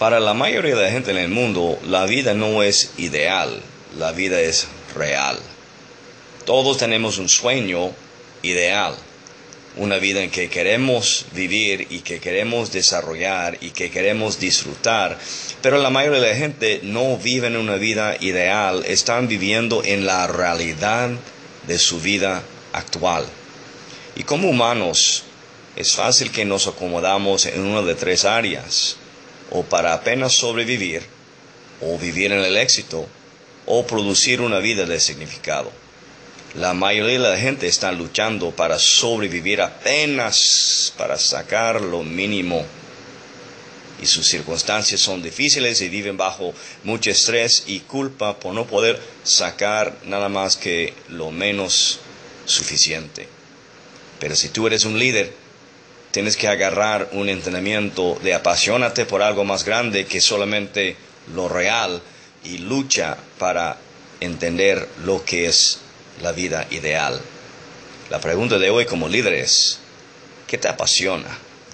Para la mayoría de la gente en el mundo, la vida no es ideal, la vida es real. Todos tenemos un sueño ideal, una vida en que queremos vivir y que queremos desarrollar y que queremos disfrutar, pero la mayoría de la gente no vive en una vida ideal, están viviendo en la realidad de su vida actual. Y como humanos, es fácil que nos acomodamos en una de tres áreas, o para apenas sobrevivir, o vivir en el éxito, o producir una vida de significado. La mayoría de la gente está luchando para sobrevivir apenas para sacar lo mínimo. Y sus circunstancias son difíciles y viven bajo mucho estrés y culpa por no poder sacar nada más que lo menos suficiente. Pero si tú eres un líder, tienes que agarrar un entrenamiento de apasionate por algo más grande que solamente lo real y lucha para entender lo que es la vida ideal. La pregunta de hoy como líder es, ¿qué te apasiona?